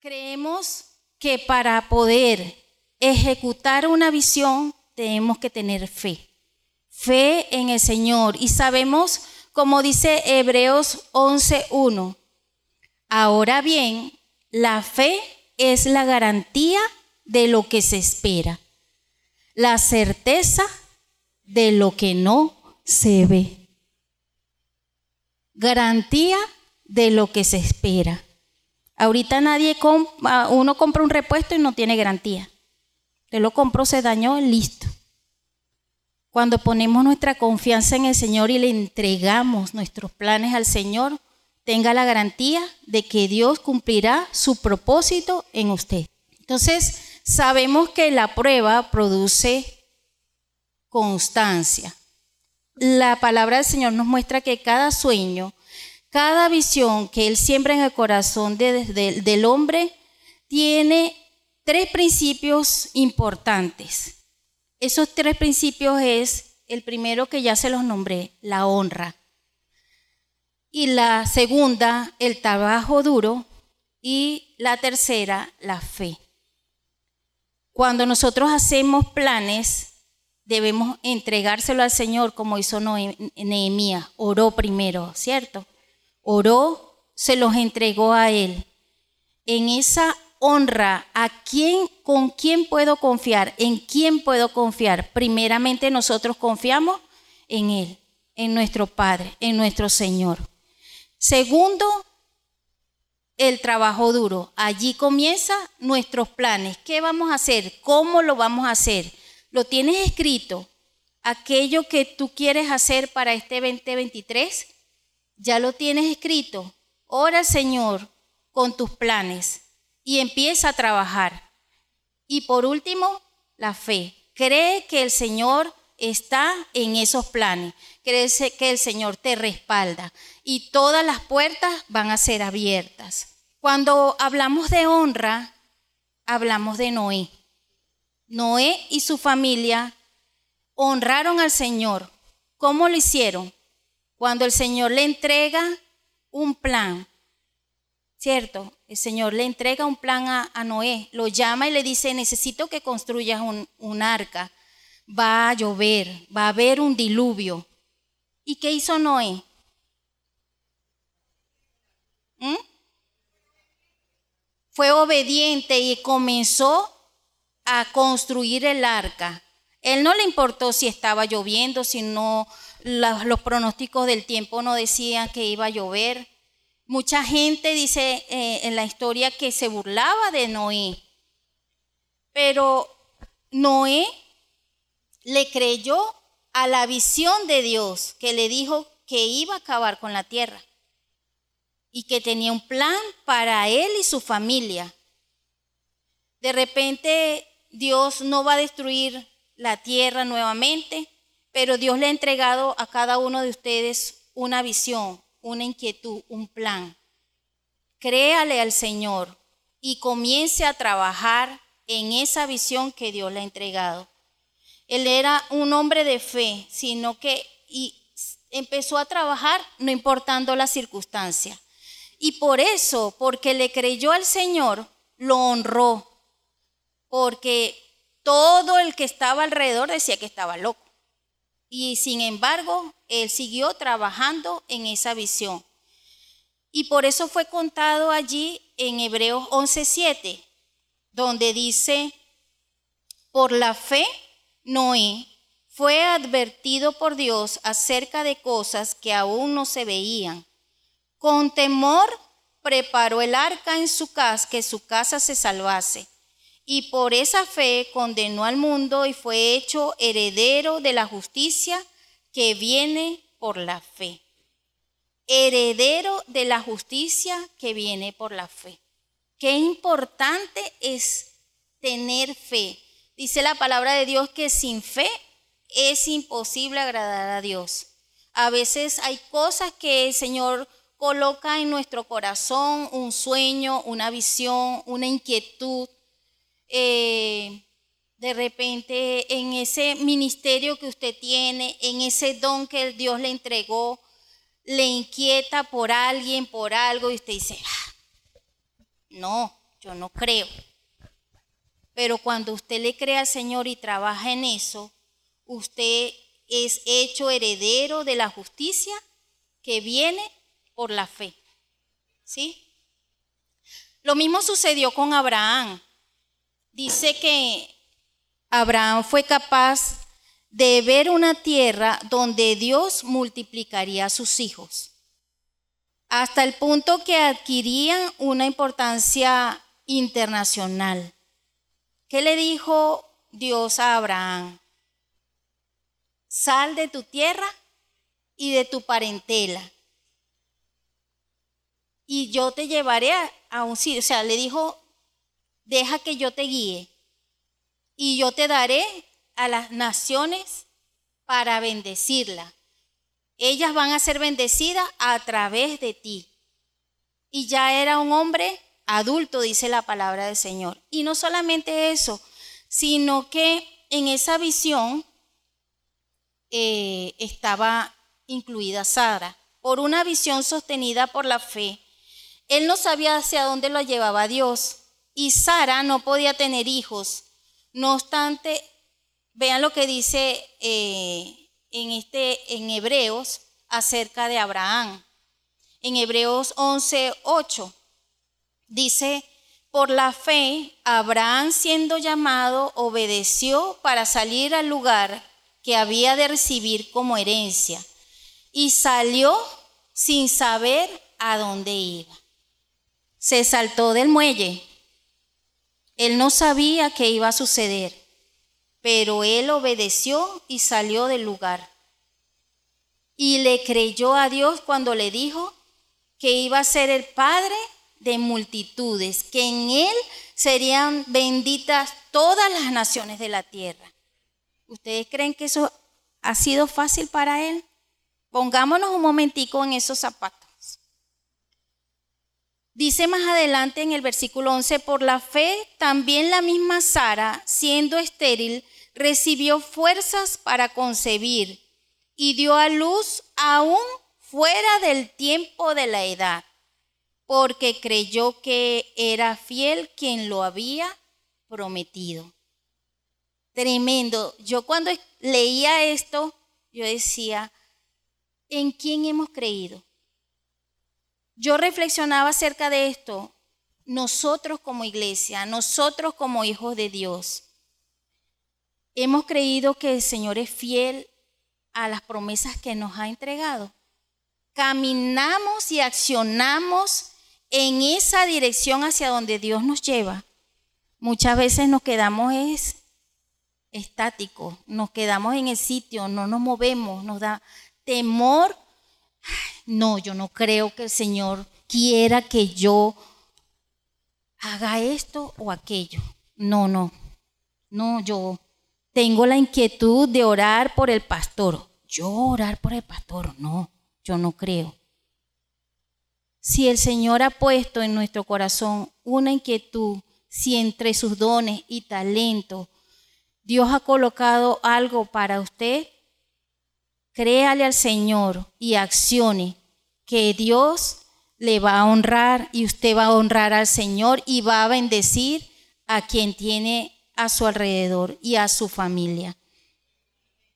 Creemos que para poder ejecutar una visión tenemos que tener fe. Fe en el Señor. Y sabemos, como dice Hebreos 11.1, ahora bien, la fe es la garantía de lo que se espera, la certeza de lo que no se ve. Garantía de lo que se espera. Ahorita nadie compra, uno compra un repuesto y no tiene garantía. Usted lo compró, se dañó, listo. Cuando ponemos nuestra confianza en el Señor y le entregamos nuestros planes al Señor, tenga la garantía de que Dios cumplirá su propósito en usted. Entonces, sabemos que la prueba produce constancia. La palabra del Señor nos muestra que cada sueño, cada visión que Él siembra en el corazón del hombre tiene tres principios importantes. Esos tres principios es el primero que ya se los nombré, la honra. Y la segunda, el trabajo duro. Y la tercera, la fe. Cuando nosotros hacemos planes, debemos entregárselo al Señor como hizo Nehemías. Oró primero, ¿cierto? Oró, se los entregó a Él. En esa honra, ¿a quién, con quién puedo confiar? ¿En quién puedo confiar? Primeramente nosotros confiamos en Él, en nuestro Padre, en nuestro Señor. Segundo, el trabajo duro. Allí comienza nuestros planes. ¿Qué vamos a hacer? ¿Cómo lo vamos a hacer? ¿Lo tienes escrito? Aquello que tú quieres hacer para este 2023, ya lo tienes escrito. Ora, Señor, con tus planes y empieza a trabajar. Y por último, la fe. Cree que el Señor está en esos planes. Cree que el Señor te respalda y todas las puertas van a ser abiertas. Cuando hablamos de honra, hablamos de Noé. Noé y su familia honraron al Señor. ¿Cómo lo hicieron? Cuando el Señor le entrega un plan, ¿cierto? El Señor le entrega un plan a, Noé, lo llama y le dice, necesito que construyas un, arca. Va a llover, va a haber un diluvio. ¿Y qué hizo Noé? ¿Mm? Fue obediente y comenzó a construir el arca. Él no le importó si estaba lloviendo, si no, los pronósticos del tiempo no decían que iba a llover. Mucha gente dice eh, en la historia que se burlaba de Noé, pero Noé le creyó a la visión de Dios que le dijo que iba a acabar con la tierra y que tenía un plan para él y su familia. De repente Dios no va a destruir la tierra nuevamente, pero Dios le ha entregado a cada uno de ustedes una visión, una inquietud, un plan. Créale al Señor y comience a trabajar en esa visión que Dios le ha entregado. Él era un hombre de fe, sino que y empezó a trabajar no importando la circunstancia. Y por eso, porque le creyó al Señor, lo honró, porque todo el que estaba alrededor decía que estaba loco. Y sin embargo, él siguió trabajando en esa visión. Y por eso fue contado allí en Hebreos 11:7, donde dice, por la fe, Noé fue advertido por Dios acerca de cosas que aún no se veían. Con temor preparó el arca en su casa, que su casa se salvase y por esa fe condenó al mundo y fue hecho heredero de la justicia que viene por la fe. Heredero de la justicia que viene por la fe. Qué importante es tener fe. Dice la palabra de Dios que sin fe es imposible agradar a Dios. A veces hay cosas que el Señor coloca en nuestro corazón, un sueño, una visión, una inquietud eh, de repente en ese ministerio que usted tiene, en ese don que Dios le entregó, le inquieta por alguien, por algo, y usted dice, ah, no, yo no creo. Pero cuando usted le cree al Señor y trabaja en eso, usted es hecho heredero de la justicia que viene por la fe. ¿Sí? Lo mismo sucedió con Abraham. Dice que Abraham fue capaz de ver una tierra donde Dios multiplicaría a sus hijos, hasta el punto que adquirían una importancia internacional. ¿Qué le dijo Dios a Abraham? Sal de tu tierra y de tu parentela. Y yo te llevaré a un sitio. O sea, le dijo, deja que yo te guíe. Y yo te daré a las naciones para bendecirla. Ellas van a ser bendecidas a través de ti. Y ya era un hombre adulto, dice la palabra del Señor. Y no solamente eso, sino que en esa visión eh, estaba incluida Sara, por una visión sostenida por la fe. Él no sabía hacia dónde lo llevaba Dios y Sara no podía tener hijos. No obstante, vean lo que dice eh, en, este, en Hebreos acerca de Abraham. En Hebreos 11, 8 dice, por la fe, Abraham siendo llamado obedeció para salir al lugar que había de recibir como herencia y salió sin saber a dónde iba. Se saltó del muelle. Él no sabía qué iba a suceder, pero él obedeció y salió del lugar. Y le creyó a Dios cuando le dijo que iba a ser el padre de multitudes, que en él serían benditas todas las naciones de la tierra. ¿Ustedes creen que eso ha sido fácil para él? Pongámonos un momentico en esos zapatos. Dice más adelante en el versículo 11, por la fe también la misma Sara, siendo estéril, recibió fuerzas para concebir y dio a luz aún fuera del tiempo de la edad porque creyó que era fiel quien lo había prometido. Tremendo. Yo cuando leía esto, yo decía, ¿en quién hemos creído? Yo reflexionaba acerca de esto, nosotros como iglesia, nosotros como hijos de Dios, hemos creído que el Señor es fiel a las promesas que nos ha entregado. Caminamos y accionamos en esa dirección hacia donde Dios nos lleva, muchas veces nos quedamos es estáticos, nos quedamos en el sitio, no nos movemos, nos da temor. No, yo no creo que el Señor quiera que yo haga esto o aquello. No, no. No, yo tengo la inquietud de orar por el pastor. Yo orar por el pastor, no, yo no creo. Si el Señor ha puesto en nuestro corazón una inquietud, si entre sus dones y talentos Dios ha colocado algo para usted, créale al Señor y accione que Dios le va a honrar y usted va a honrar al Señor y va a bendecir a quien tiene a su alrededor y a su familia.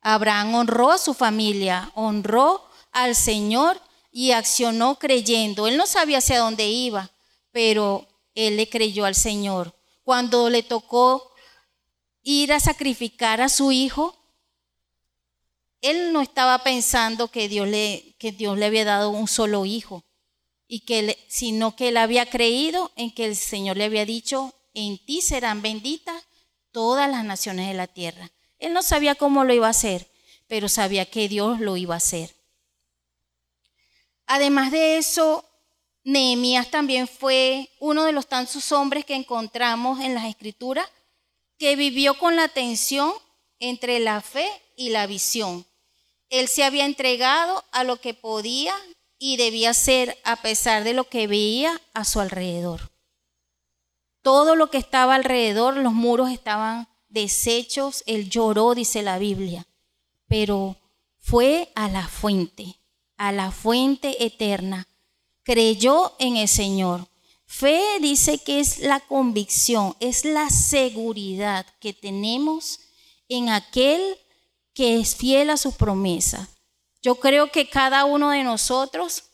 Abraham honró a su familia, honró al Señor y accionó creyendo. Él no sabía hacia dónde iba, pero él le creyó al Señor. Cuando le tocó ir a sacrificar a su hijo, él no estaba pensando que Dios le, que Dios le había dado un solo hijo, y que sino que él había creído en que el Señor le había dicho, en ti serán benditas todas las naciones de la tierra. Él no sabía cómo lo iba a hacer, pero sabía que Dios lo iba a hacer. Además de eso, Nehemías también fue uno de los tantos hombres que encontramos en las escrituras que vivió con la tensión entre la fe y la visión. Él se había entregado a lo que podía y debía hacer a pesar de lo que veía a su alrededor. Todo lo que estaba alrededor, los muros estaban deshechos, él lloró, dice la Biblia, pero fue a la fuente a la fuente eterna. Creyó en el Señor. Fe dice que es la convicción, es la seguridad que tenemos en aquel que es fiel a su promesa. Yo creo que cada uno de nosotros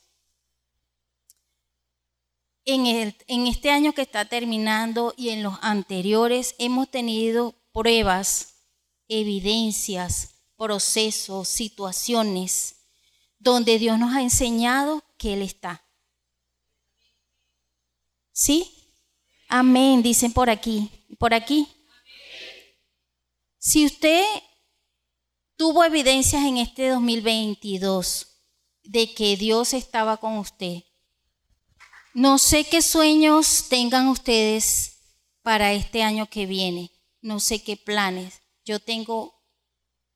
en, en este año que está terminando y en los anteriores hemos tenido pruebas, evidencias, procesos, situaciones donde Dios nos ha enseñado que Él está. ¿Sí? Amén, dicen por aquí. ¿Por aquí? Si usted tuvo evidencias en este 2022 de que Dios estaba con usted, no sé qué sueños tengan ustedes para este año que viene, no sé qué planes. Yo tengo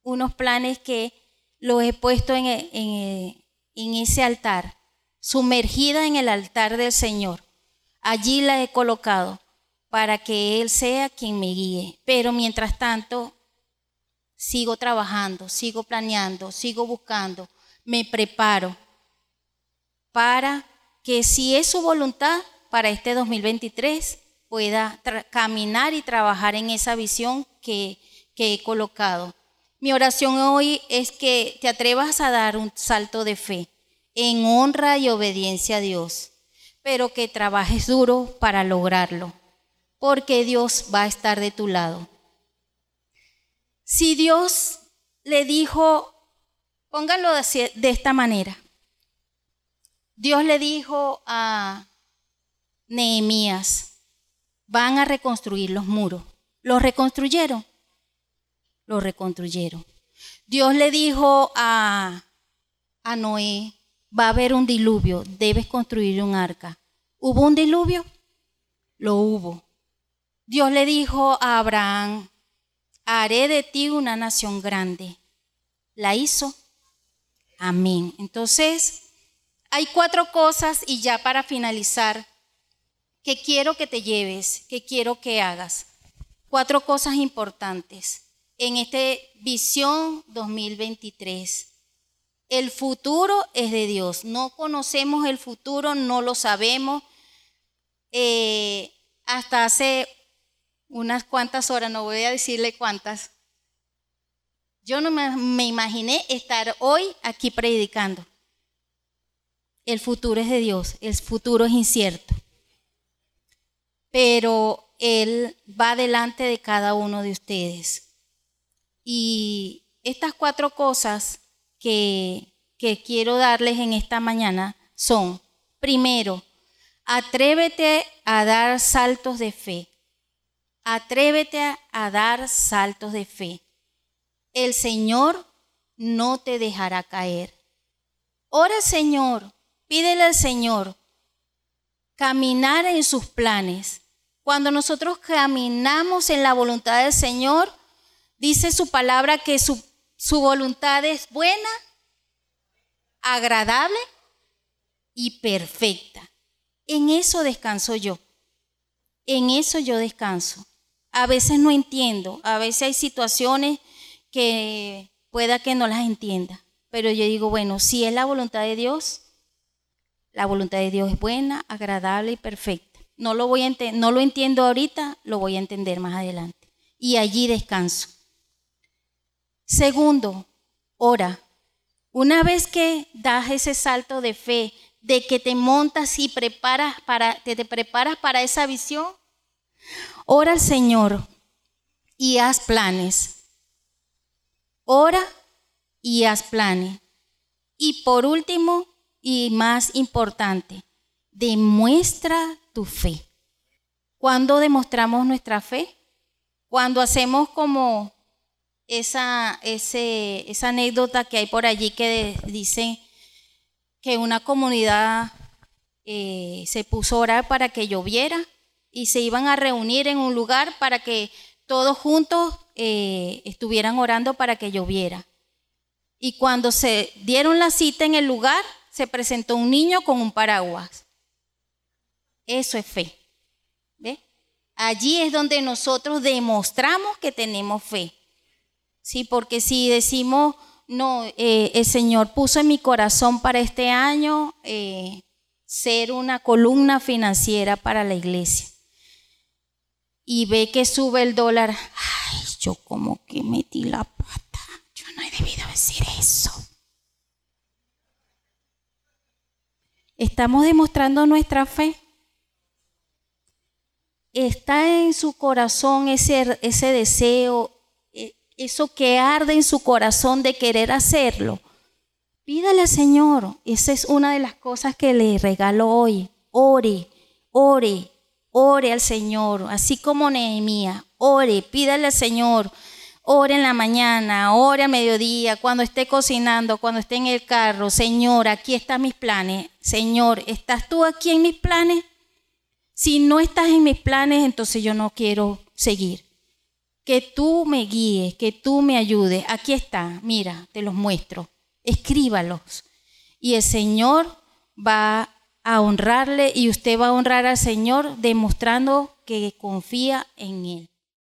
unos planes que los he puesto en, en, en ese altar, sumergida en el altar del Señor. Allí la he colocado para que Él sea quien me guíe. Pero mientras tanto, sigo trabajando, sigo planeando, sigo buscando, me preparo para que si es su voluntad para este 2023 pueda caminar y trabajar en esa visión que, que he colocado. Mi oración hoy es que te atrevas a dar un salto de fe en honra y obediencia a Dios pero que trabajes duro para lograrlo, porque Dios va a estar de tu lado. Si Dios le dijo, pónganlo de esta manera, Dios le dijo a Nehemías, van a reconstruir los muros. ¿Los reconstruyeron? Los reconstruyeron. Dios le dijo a, a Noé, va a haber un diluvio, debes construir un arca. ¿Hubo un diluvio? Lo hubo. Dios le dijo a Abraham, haré de ti una nación grande. ¿La hizo? Amén. Entonces, hay cuatro cosas y ya para finalizar, que quiero que te lleves, que quiero que hagas. Cuatro cosas importantes en esta visión 2023. El futuro es de Dios. No conocemos el futuro, no lo sabemos. Eh, hasta hace unas cuantas horas, no voy a decirle cuántas, yo no me, imaginé estar hoy aquí predicando. El futuro es de Dios, el futuro es incierto. Pero Él va delante de cada uno de ustedes. Y estas cuatro cosas que, quiero darles en esta mañana son, primero, atrévete a dar saltos de fe. Atrévete a dar saltos de fe. El Señor no te dejará caer. Ora Señor, pídele al Señor caminar en sus planes. Cuando nosotros caminamos en la voluntad del Señor, dice su palabra que su su voluntad es buena, agradable y perfecta. En eso descanso yo. En eso yo descanso. A veces no entiendo, a veces hay situaciones que pueda que no las entienda, pero yo digo, bueno, si es la voluntad de Dios, la voluntad de Dios es buena, agradable y perfecta. No lo voy a no lo entiendo ahorita, lo voy a entender más adelante. Y allí descanso. Segundo, ora. Una vez que das ese salto de fe, de que te montas y preparas para, te, te preparas para esa visión, ora al Señor y haz planes. Ora y haz planes. Y por último, y más importante, demuestra tu fe. ¿Cuándo demostramos nuestra fe? Cuando hacemos como esa, esa anécdota que hay por allí que dice que una comunidad eh, se puso a orar para que lloviera y se iban a reunir en un lugar para que todos juntos eh, estuvieran orando para que lloviera. Y cuando se dieron la cita en el lugar, se presentó un niño con un paraguas. Eso es fe. ¿Ve? Allí es donde nosotros demostramos que tenemos fe. Sí, porque si decimos, no, eh, el Señor puso en mi corazón para este año eh, ser una columna financiera para la iglesia. Y ve que sube el dólar. Ay, yo como que metí la pata. Yo no he debido decir eso. Estamos demostrando nuestra fe. Está en su corazón ese, ese deseo, e, eso que arde en su corazón de querer hacerlo. Pídale al Señor. Esa es una de las cosas que le regalo hoy. Ore, ore, ore al Señor. Así como Nehemías, ore, pídale al Señor. Ore en la mañana, ore al mediodía, cuando esté cocinando, cuando esté en el carro. Señor, aquí están mis planes. Señor, ¿estás tú aquí en mis planes? Si no estás en mis planes, entonces yo no quiero seguir. Que tú me guíes, que tú me ayudes. Aquí está, mira, te los muestro. Escríbalos. Y el Señor va a honrarle y usted va a honrar al Señor demostrando que confía en Él.